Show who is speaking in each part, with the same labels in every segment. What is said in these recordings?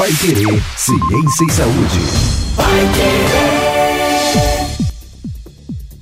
Speaker 1: Pai Querer, Ciência e Saúde. Pai Querer.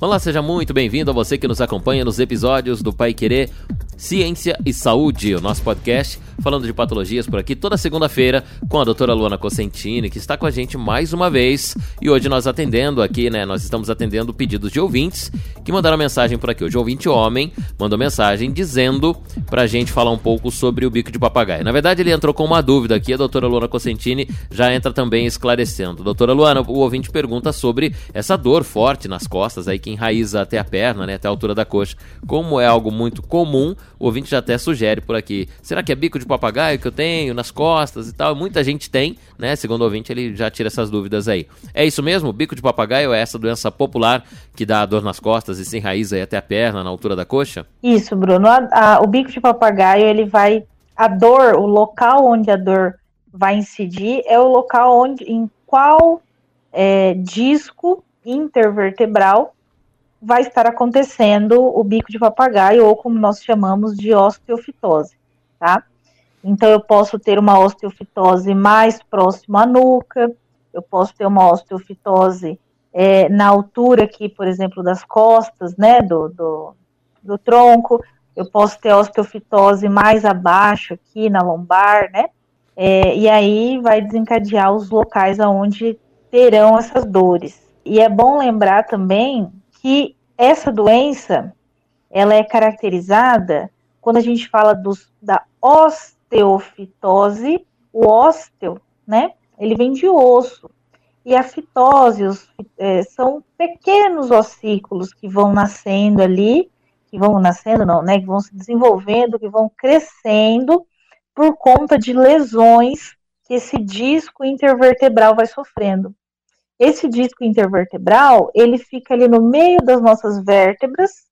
Speaker 2: Olá, seja muito bem-vindo a você que nos acompanha nos episódios do Pai Querer Ciência e Saúde, o nosso podcast falando de patologias por aqui toda segunda-feira com a doutora Luana Cosentini, que está com a gente mais uma vez. E hoje nós atendendo aqui, né? Nós estamos atendendo pedidos de ouvintes que mandaram mensagem por aqui. Hoje, ouvinte homem mandou mensagem dizendo pra gente falar um pouco sobre o bico de papagaio. Na verdade, ele entrou com uma dúvida aqui, a doutora Luana Cosentini já entra também esclarecendo. Doutora Luana, o ouvinte pergunta sobre essa dor forte nas costas aí que enraiza até a perna, né? Até a altura da coxa. Como é algo muito comum, o ouvinte já até sugere por aqui. Será que é bico de papagaio que eu tenho nas costas e tal. Muita gente tem, né? Segundo o ouvinte, ele já tira essas dúvidas aí. É isso mesmo? Bico de papagaio é essa doença popular que dá dor nas costas e se enraiza aí até a perna, na altura da coxa?
Speaker 3: Isso, Bruno. A, a, o bico de papagaio, ele vai. A dor, o local onde a dor vai incidir é o local onde, em qual é, disco intervertebral vai estar acontecendo o bico de papagaio, ou como nós chamamos de osteofitose, tá? Então, eu posso ter uma osteofitose mais próxima à nuca, eu posso ter uma osteofitose é, na altura aqui, por exemplo, das costas, né, do, do, do, tronco, eu posso ter osteofitose mais abaixo aqui na lombar, né, é, e aí vai desencadear os locais aonde terão essas dores. E é bom lembrar também que essa doença, ela é caracterizada quando a gente fala dos, da osteofitose, osteofitose, o ósteo, né? Ele vem de osso. E a fitose os, é, são pequenos ossículos que vão nascendo ali, que vão nascendo, não, né? Que vão se desenvolvendo, que vão crescendo por conta de lesões que esse disco intervertebral vai sofrendo. Esse disco intervertebral, ele fica ali no meio das nossas vértebras,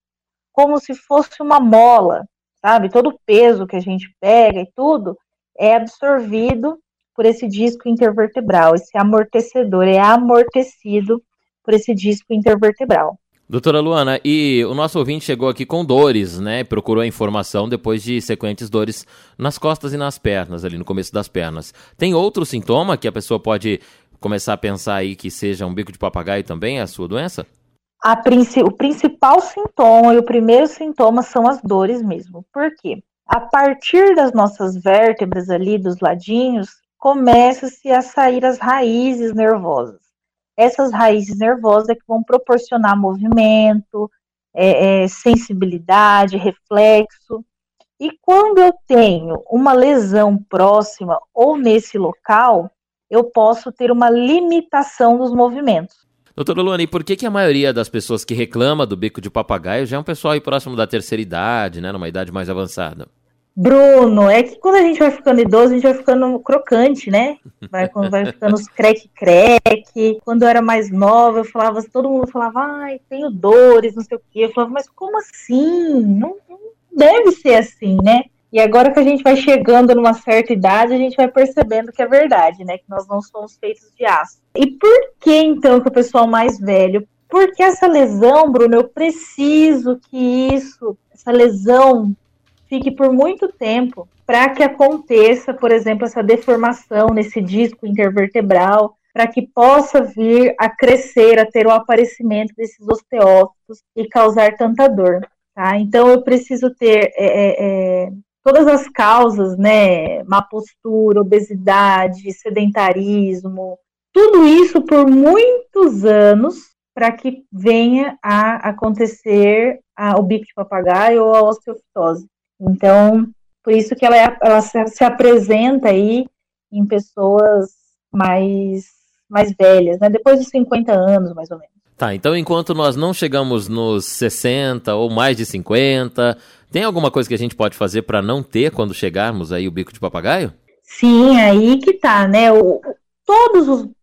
Speaker 3: como se fosse uma mola, sabe? Todo o peso que a gente pega e tudo é absorvido por esse disco intervertebral. Esse amortecedor é amortecido por esse disco intervertebral.
Speaker 2: Doutora Luana, e o nosso ouvinte chegou aqui com dores, né? Procurou a informação depois de sequentes dores nas costas e nas pernas, ali no começo das pernas. Tem outro sintoma que a pessoa pode começar a pensar aí que seja um bico de papagaio também, a sua doença?
Speaker 3: O principal sintoma e o primeiro sintoma são as dores mesmo. Por quê? A partir das nossas vértebras ali, dos ladinhos, começa-se a sair as raízes nervosas. Essas raízes nervosas é que vão proporcionar movimento, é, é, sensibilidade, reflexo. E quando eu tenho uma lesão próxima ou nesse local, eu posso ter uma limitação dos movimentos.
Speaker 2: Doutora Luana, e por que, que a maioria das pessoas que reclama do bico de papagaio já é um pessoal aí próximo da terceira idade, né? Numa idade mais avançada?
Speaker 3: Bruno, é que quando a gente vai ficando idoso, a gente vai ficando crocante, né? Vai, vai ficando os creque-creque. Quando eu era mais nova, eu falava, todo mundo falava, ai, tenho dores, não sei o quê. Eu falava, mas como assim? Não, não deve ser assim, né? E agora que a gente vai chegando numa certa idade, a gente vai percebendo que é verdade, né? Que nós não somos feitos de aço. E por que então que o pessoal mais velho? Porque essa lesão, Bruno, eu preciso que isso, essa lesão, fique por muito tempo para que aconteça, por exemplo, essa deformação nesse disco intervertebral, para que possa vir a crescer, a ter o aparecimento desses osteócitos e causar tanta dor. Tá? Então, eu preciso ter é, é, é todas as causas, né, má postura, obesidade, sedentarismo, tudo isso por muitos anos para que venha a acontecer a, o bico de papagaio ou a osteofitose. Então, por isso que ela, é, ela se, se, apresenta aí em pessoas mais, mais velhas, né, depois dos 50 anos, mais ou menos.
Speaker 2: Tá, então enquanto nós não chegamos nos 60 ou mais de 50, tem alguma coisa que a gente pode fazer para não ter quando chegarmos aí o bico de papagaio?
Speaker 3: Sim, aí que tá, né? O, todos os.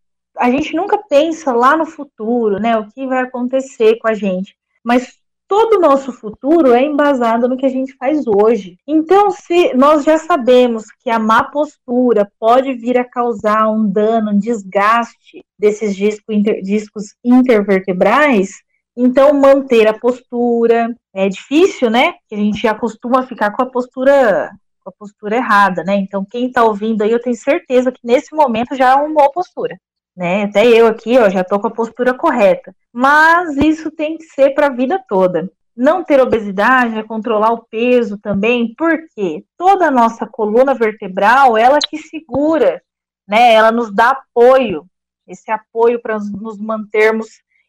Speaker 3: A gente nunca pensa lá no futuro, né? O que vai acontecer com a gente. Mas todo o nosso futuro é embasado no que a gente faz hoje. Então, se nós já sabemos que a má postura pode vir a causar um dano, um desgaste desses discos, inter, discos intervertebrais, então manter a postura é difícil, né? A gente já costuma ficar com a postura com a postura errada, né? Então, quem está ouvindo aí, eu tenho certeza que nesse momento já arrumou a postura, né? Até eu aqui, ó, já estou com a postura correta. Mas isso tem que ser para a vida toda. Não ter obesidade é controlar o peso também, porque toda a nossa coluna vertebral, ela que segura, né? Ela nos dá apoio, esse apoio para nos mantermos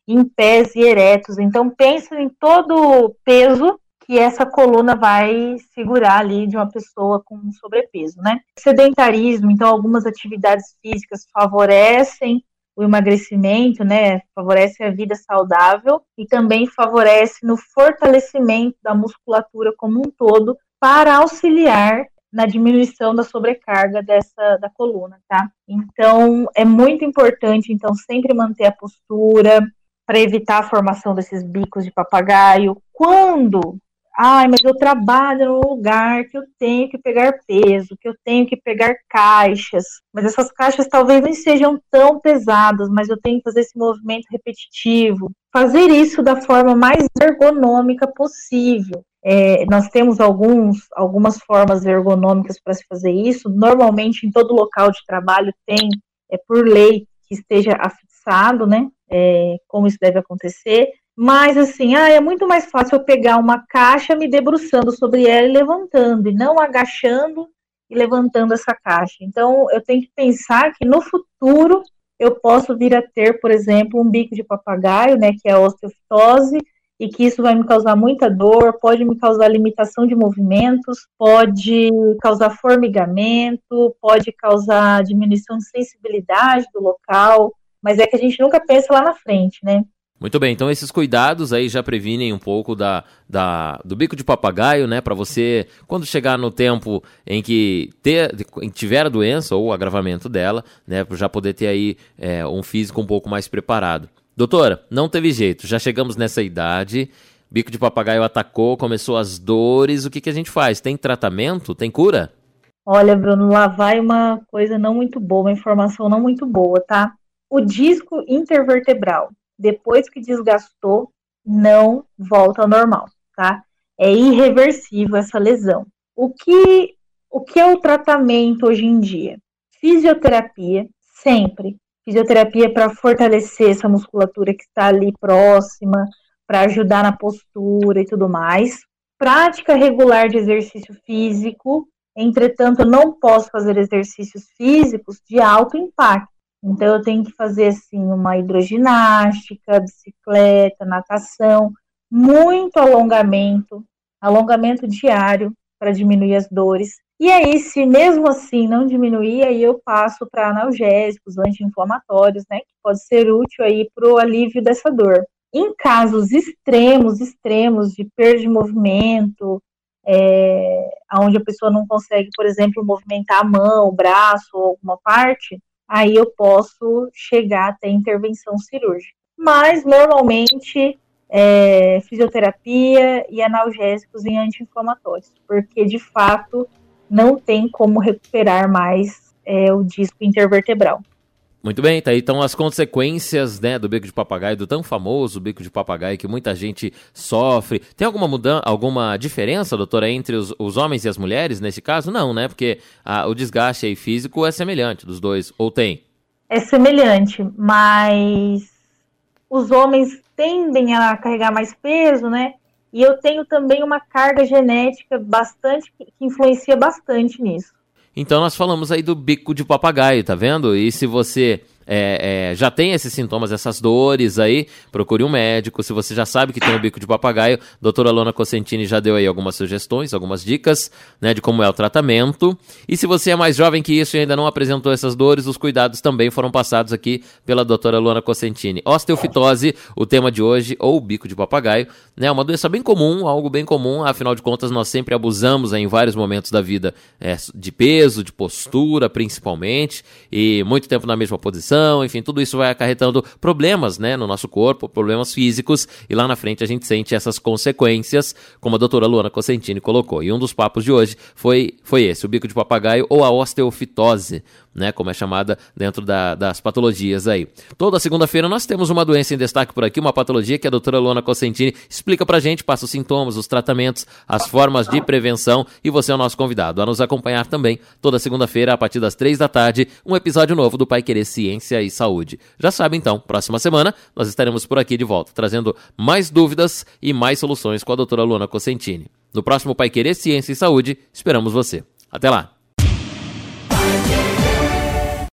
Speaker 3: em pés e eretos. Então, pensa em todo o peso que essa coluna vai segurar ali de uma pessoa com sobrepeso, né? Sedentarismo, então algumas atividades físicas favorecem o emagrecimento, né? Favorece a vida saudável e também favorece no fortalecimento da musculatura como um todo para auxiliar na diminuição da sobrecarga dessa da coluna, tá? Então é muito importante então sempre manter a postura para evitar a formação desses bicos de papagaio. Quando Ai, mas eu trabalho num lugar que eu tenho que pegar peso, que eu tenho que pegar caixas. Mas essas caixas talvez nem sejam tão pesadas, mas eu tenho que fazer esse movimento repetitivo. Fazer isso da forma mais ergonômica possível. É, nós temos alguns, algumas formas ergonômicas para se fazer isso. Normalmente, em todo local de trabalho, tem, é por lei, que esteja afixado, né? É, como isso deve acontecer. Mas assim, ah, é muito mais fácil eu pegar uma caixa me debruçando sobre ela e levantando, e não agachando e levantando essa caixa. Então, eu tenho que pensar que no futuro eu posso vir a ter, por exemplo, um bico de papagaio, né, que é a osteofitose, e que isso vai me causar muita dor, pode me causar limitação de movimentos, pode causar formigamento, pode causar diminuição de sensibilidade do local, mas é que a gente nunca pensa lá na frente, né?
Speaker 2: Muito bem, então esses cuidados aí já previnem um pouco da, da do bico de papagaio, né? Para você, quando chegar no tempo em que ter, tiver a doença ou o agravamento dela, né? Já poder ter aí é, um físico um pouco mais preparado. Doutora, não teve jeito, já chegamos nessa idade, bico de papagaio atacou, começou as dores, o que, que a gente faz? Tem tratamento? Tem cura?
Speaker 3: Olha, Bruno, lá vai uma coisa não muito boa, uma informação não muito boa, tá? O disco intervertebral depois que desgastou, não volta ao normal, tá? É irreversível essa lesão. O que, o que é o tratamento hoje em dia? Fisioterapia, sempre. Fisioterapia para fortalecer essa musculatura que está ali próxima, para ajudar na postura e tudo mais. Prática regular de exercício físico. Entretanto, eu não posso fazer exercícios físicos de alto impacto. Então, eu tenho que fazer, assim, uma hidroginástica, bicicleta, natação, muito alongamento, alongamento diário para diminuir as dores. E aí, se mesmo assim não diminuir, aí eu passo para analgésicos, anti-inflamatórios, né, que pode ser útil aí para o alívio dessa dor. Em casos extremos, extremos de perda de movimento, é, onde a pessoa não consegue, por exemplo, movimentar a mão, o braço ou alguma parte, aí eu posso chegar até intervenção cirúrgica. Mas, normalmente, é, fisioterapia e analgésicos e anti-inflamatórios, porque, de fato, não tem como recuperar mais é, o disco intervertebral.
Speaker 2: Muito bem, tá aí então as consequências né, do bico de papagaio, do tão famoso bico de papagaio que muita gente sofre. Tem alguma mudança, alguma diferença, doutora, entre os, os homens e as mulheres nesse caso? Não, né? Porque o desgaste aí físico é semelhante dos dois, ou tem?
Speaker 3: É semelhante, mas os homens tendem a carregar mais peso, né? E eu tenho também uma carga genética bastante que influencia bastante nisso.
Speaker 2: Então nós falamos aí do bico de papagaio, tá vendo? E se você é, é, já tem esses sintomas, essas dores aí, procure um médico. Se você já sabe que tem o bico de papagaio, a doutora Lona Cosentini já deu aí algumas sugestões, algumas dicas, né, de como é o tratamento. E se você é mais jovem que isso e ainda não apresentou essas dores, os cuidados também foram passados aqui pela doutora Lona Cosentini. Osteofitose, o tema de hoje, ou bico de papagaio, né, uma doença bem comum, algo bem comum, afinal de contas nós sempre abusamos em vários momentos da vida é, de peso, de postura, principalmente, e muito tempo na mesma posição enfim, tudo isso vai acarretando problemas, né, no nosso corpo, problemas físicos, e lá na frente a gente sente essas consequências, como a doutora Luana Cosentini colocou. E um dos papos de hoje foi, foi esse, o bico de papagaio ou a osteofitose. Né? Como é chamada dentro da, das patologias aí. Toda segunda-feira nós temos uma doença em destaque por aqui, uma patologia que a doutora Luana Cosentini explica pra gente, passa os sintomas, os tratamentos, as formas de prevenção e você é o nosso convidado a nos acompanhar também toda segunda-feira a partir das três da tarde, um episódio novo do Pai Querer Ciência e Saúde. Já sabe então, próxima semana nós estaremos por aqui de volta, trazendo mais dúvidas e mais soluções com a doutora Luana Cosentini. No próximo Pai Querer Ciência e Saúde, esperamos você. Até lá!